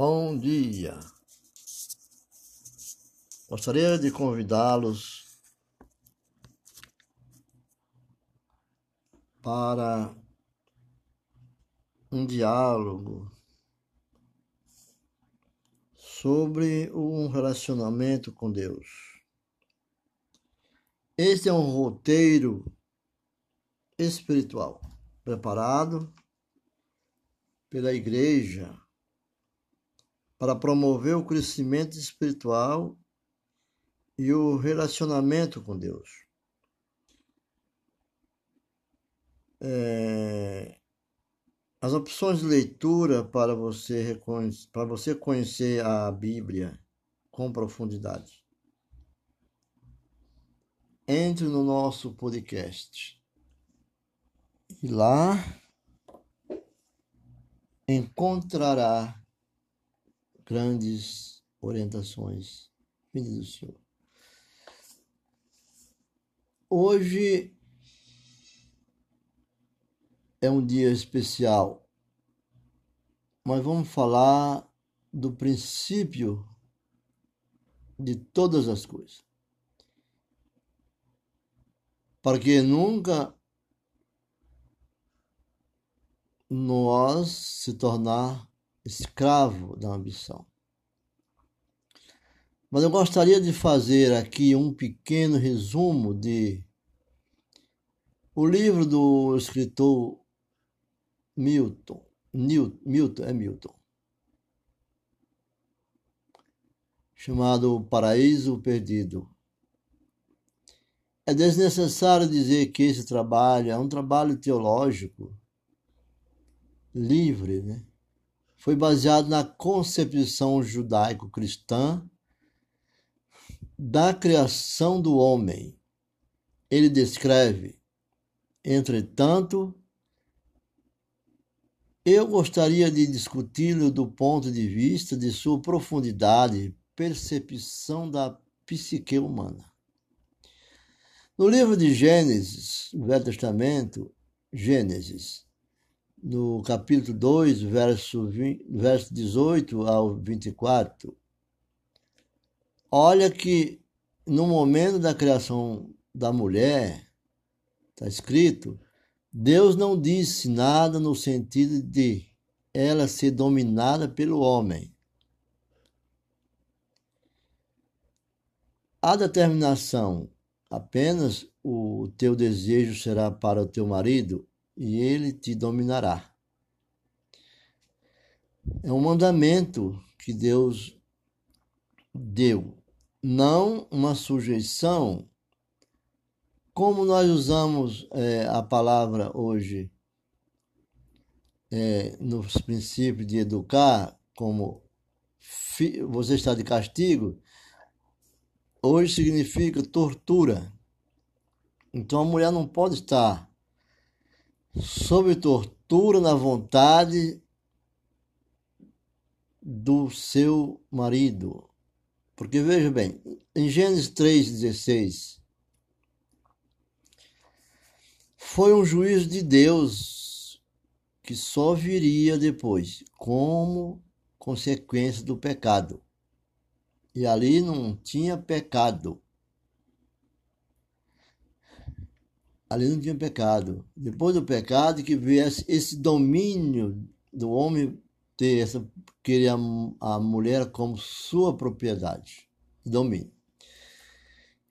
Bom dia! Gostaria de convidá-los para um diálogo sobre um relacionamento com Deus. Este é um roteiro espiritual preparado pela igreja para promover o crescimento espiritual e o relacionamento com Deus. É, as opções de leitura para você, para você conhecer a Bíblia com profundidade. Entre no nosso podcast. E lá encontrará grandes orientações vindas do Senhor. Hoje é um dia especial, mas vamos falar do princípio de todas as coisas. Para que nunca nós se tornar escravo da ambição. Mas eu gostaria de fazer aqui um pequeno resumo de o livro do escritor Milton, Newton, Milton é Milton, chamado Paraíso Perdido. É desnecessário dizer que esse trabalho é um trabalho teológico livre, né? Foi baseado na concepção judaico-cristã da criação do homem. Ele descreve, entretanto, eu gostaria de discuti-lo do ponto de vista de sua profundidade, percepção da psique humana. No livro de Gênesis, Velho Testamento, Gênesis, no capítulo 2, verso, 20, verso 18 ao 24, olha que no momento da criação da mulher, está escrito, Deus não disse nada no sentido de ela ser dominada pelo homem. A determinação apenas o teu desejo será para o teu marido e ele te dominará. É um mandamento que Deus deu, não uma sujeição, como nós usamos é, a palavra hoje é, nos princípios de educar, como você está de castigo, hoje significa tortura. Então a mulher não pode estar sob tortura na vontade do seu marido. Porque veja bem, em Gênesis 3,16, foi um juízo de Deus que só viria depois, como consequência do pecado. E ali não tinha pecado. Ali não tinha pecado. Depois do pecado, que viesse esse domínio do homem ter essa querer a, a mulher como sua propriedade, domínio.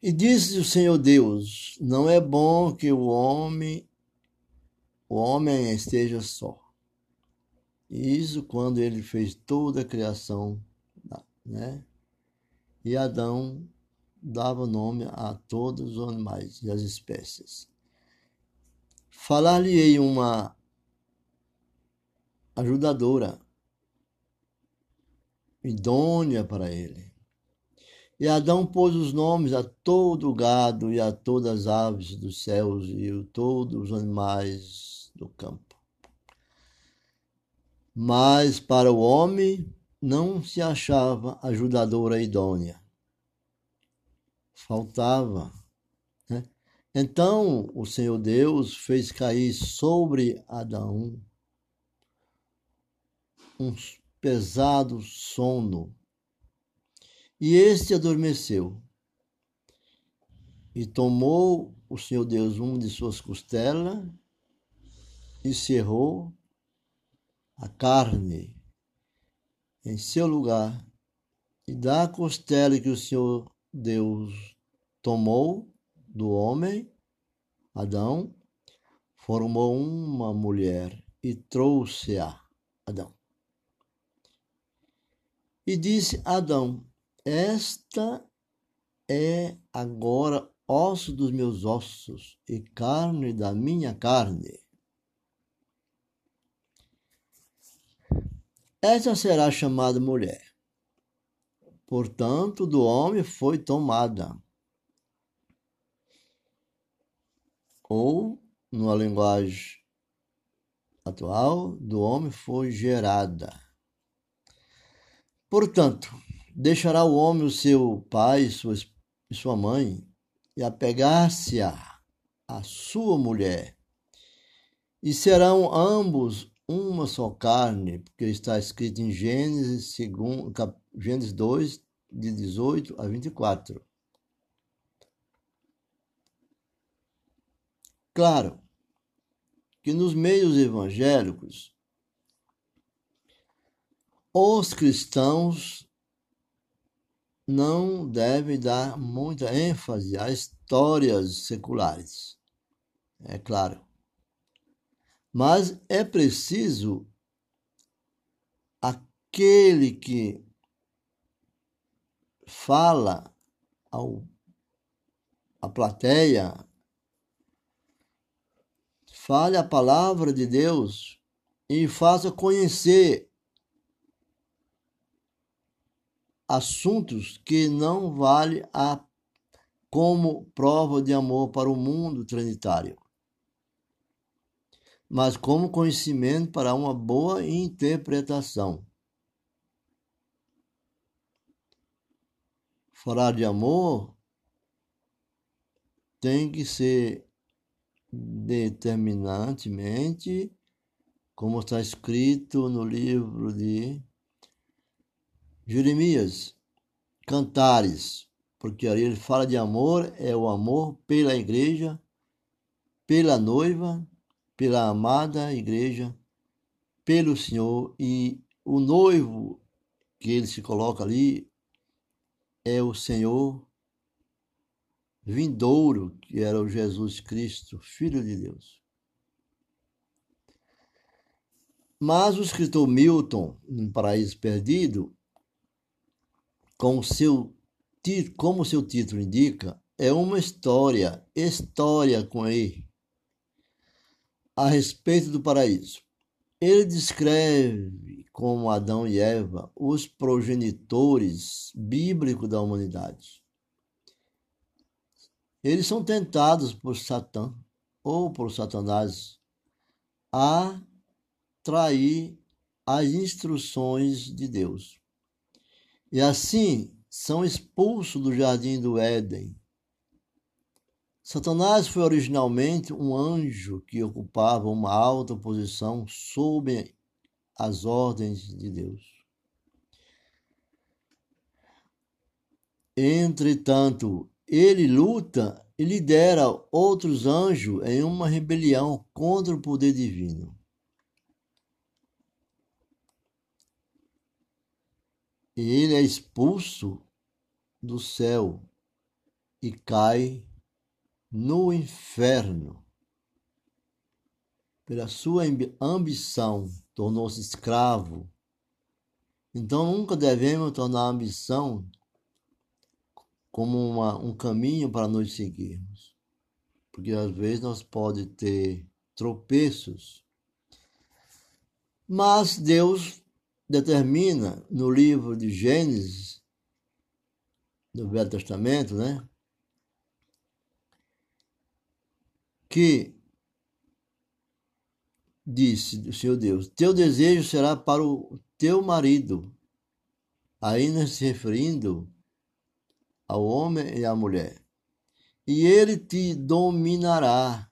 E disse o Senhor Deus: Não é bom que o homem o homem esteja só. Isso quando ele fez toda a criação, né? E Adão dava nome a todos os animais e as espécies. Falar-lhe-ei uma ajudadora idônea para ele. E Adão pôs os nomes a todo o gado e a todas as aves dos céus e a todos os animais do campo. Mas para o homem não se achava ajudadora idônea. Faltava então o Senhor Deus fez cair sobre Adão um, pesado sono. E este adormeceu. E tomou o Senhor Deus um de suas costelas e cerrou a carne em seu lugar. E da costela que o Senhor Deus tomou do homem, Adão, formou uma mulher e trouxe a Adão. E disse Adão: Esta é agora osso dos meus ossos e carne da minha carne. Esta será chamada mulher. Portanto, do homem foi tomada. Ou, numa linguagem atual, do homem foi gerada. Portanto, deixará o homem o seu pai e sua, sua mãe e apegar-se a, a sua mulher, e serão ambos uma só carne, porque está escrito em Gênesis, segundo, Gênesis 2, de 18 a 24. Claro que nos meios evangélicos, os cristãos não devem dar muita ênfase a histórias seculares. É claro. Mas é preciso aquele que fala ao a plateia, fale a palavra de Deus e faça conhecer assuntos que não vale a como prova de amor para o mundo trinitário mas como conhecimento para uma boa interpretação. Falar de amor tem que ser determinantemente, como está escrito no livro de Jeremias, Cantares, porque ali ele fala de amor, é o amor pela igreja, pela noiva pela amada igreja, pelo Senhor e o noivo que ele se coloca ali é o Senhor vindouro, que era o Jesus Cristo, Filho de Deus. Mas o escritor Milton, em Paraíso Perdido, com seu, como seu título indica, é uma história, história com ele, a respeito do paraíso. Ele descreve como Adão e Eva os progenitores bíblicos da humanidade. Eles são tentados por Satã ou por Satanás a trair as instruções de Deus. E assim são expulsos do jardim do Éden Satanás foi originalmente um anjo que ocupava uma alta posição sob as ordens de Deus. Entretanto, ele luta e lidera outros anjos em uma rebelião contra o poder divino. Ele é expulso do céu e cai no inferno. Pela sua ambição, tornou-se escravo. Então nunca devemos tornar a ambição como uma, um caminho para nos seguirmos. Porque às vezes nós pode ter tropeços. Mas Deus determina no livro de Gênesis, do Velho Testamento, né? que disse o Senhor Deus: Teu desejo será para o teu marido, ainda se referindo ao homem e à mulher, e ele te dominará.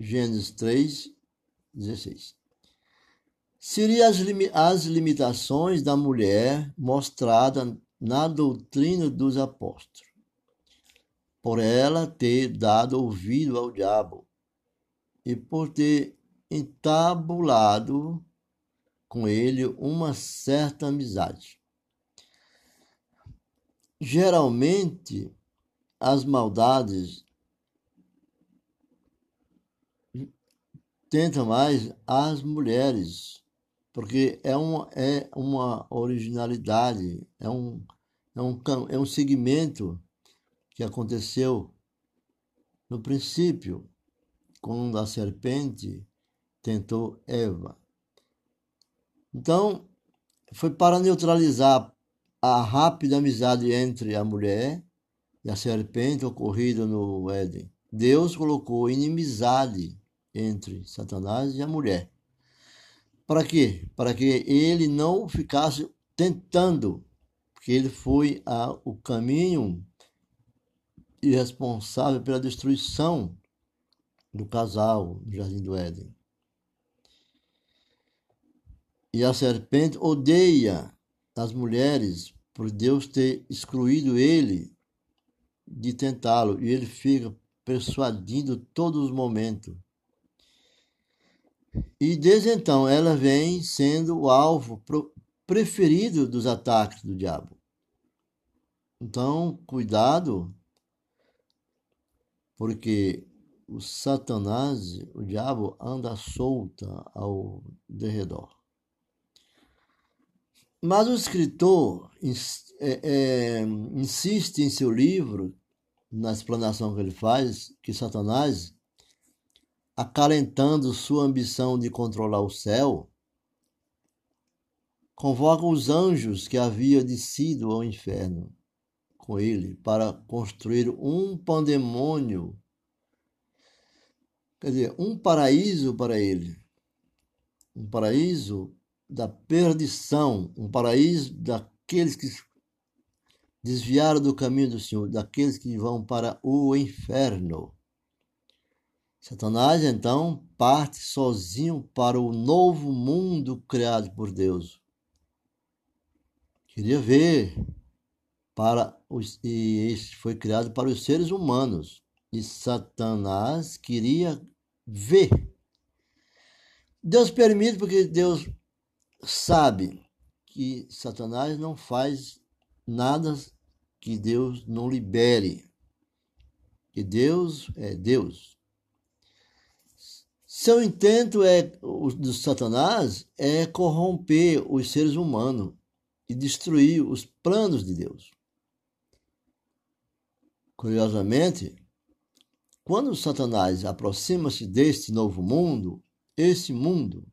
Gênesis 3, 16. seria as, as limitações da mulher mostrada na doutrina dos apóstolos, por ela ter dado ouvido ao diabo e por ter entabulado com ele uma certa amizade. Geralmente, as maldades tentam mais as mulheres porque é uma, é uma originalidade, é um, é, um, é um segmento que aconteceu no princípio, quando a serpente tentou Eva. Então, foi para neutralizar a rápida amizade entre a mulher e a serpente ocorrida no Éden. Deus colocou inimizade entre Satanás e a mulher. Para quê? Para que ele não ficasse tentando, porque ele foi a, o caminho irresponsável pela destruição do casal no Jardim do Éden. E a serpente odeia as mulheres por Deus ter excluído ele de tentá-lo, e ele fica persuadindo todos os momentos e desde então ela vem sendo o alvo preferido dos ataques do diabo. Então, cuidado, porque o Satanás, o diabo, anda solta ao derredor. Mas o escritor é, é, insiste em seu livro, na explanação que ele faz, que Satanás acalentando sua ambição de controlar o céu, convoca os anjos que havia descido ao inferno com ele para construir um pandemônio, quer dizer, um paraíso para ele, um paraíso da perdição, um paraíso daqueles que desviaram do caminho do Senhor, daqueles que vão para o inferno. Satanás então parte sozinho para o novo mundo criado por Deus. Queria ver para os e este foi criado para os seres humanos e Satanás queria ver. Deus permite porque Deus sabe que Satanás não faz nada que Deus não libere. Que Deus é Deus. Seu intento é, o do Satanás é corromper os seres humanos e destruir os planos de Deus. Curiosamente, quando Satanás aproxima-se deste novo mundo, esse mundo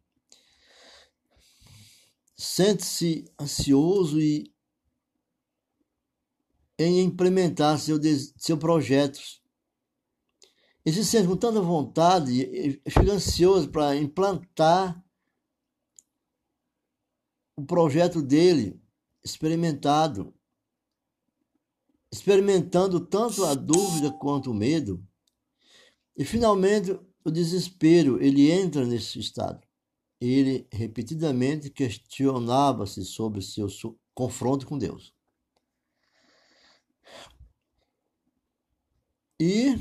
sente-se ansioso e em implementar seu, seu projetos e se sente com tanta vontade, fica ansioso para implantar o projeto dele, experimentado, experimentando tanto a dúvida quanto o medo. E finalmente o desespero, ele entra nesse estado. Ele repetidamente questionava-se sobre seu confronto com Deus. E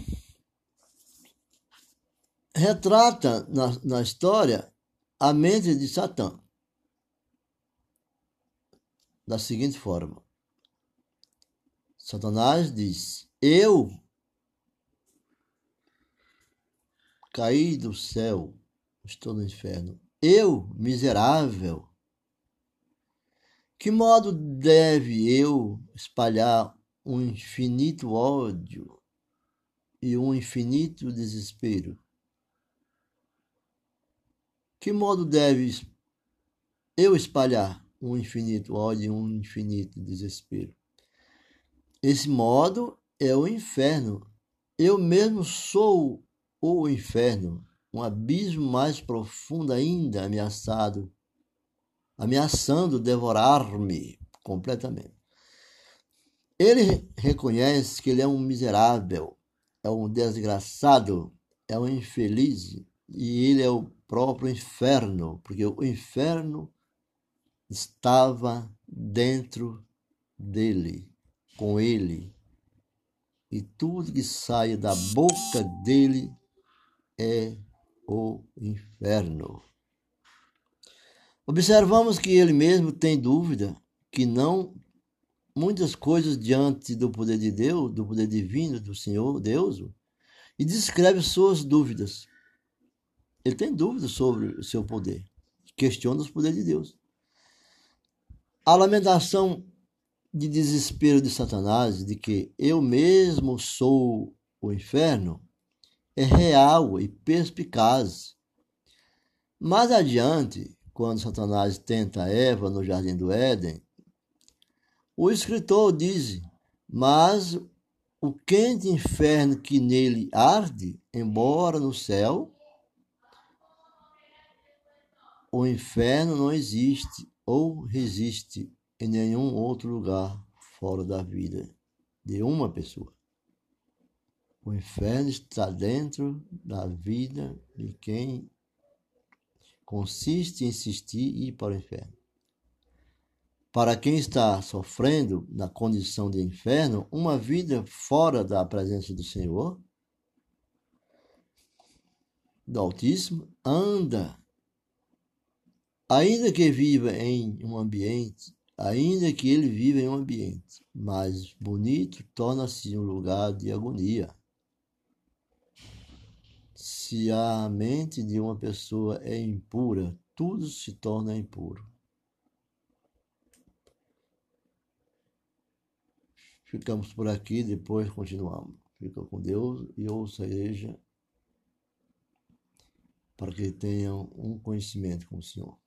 retrata na, na história a mente de Satã da seguinte forma: Satanás diz: Eu caí do céu, estou no inferno. Eu, miserável, que modo deve eu espalhar um infinito ódio e um infinito desespero? Que modo deves eu espalhar um infinito ódio e um infinito desespero? Esse modo é o inferno. Eu mesmo sou o inferno, um abismo mais profundo ainda ameaçado, ameaçando devorar-me completamente. Ele reconhece que ele é um miserável, é um desgraçado, é um infeliz, e ele é o próprio inferno, porque o inferno estava dentro dele, com ele. E tudo que sai da boca dele é o inferno. Observamos que ele mesmo tem dúvida que não muitas coisas diante do poder de Deus, do poder divino do Senhor Deus, e descreve suas dúvidas. Ele tem dúvidas sobre o seu poder, questiona os poderes de Deus. A lamentação de desespero de Satanás, de que eu mesmo sou o inferno, é real e perspicaz. Mais adiante, quando Satanás tenta Eva no jardim do Éden, o escritor diz: Mas o quente inferno que nele arde, embora no céu, o inferno não existe ou resiste em nenhum outro lugar fora da vida de uma pessoa. O inferno está dentro da vida de quem consiste em insistir e ir para o inferno. Para quem está sofrendo na condição de inferno, uma vida fora da presença do Senhor, do Altíssimo, anda, ainda que viva em um ambiente Ainda que ele viva em um ambiente mais bonito, torna-se um lugar de agonia. Se a mente de uma pessoa é impura, tudo se torna impuro. Ficamos por aqui, depois continuamos. Fica com Deus e ouça a igreja para que tenham um conhecimento com o Senhor.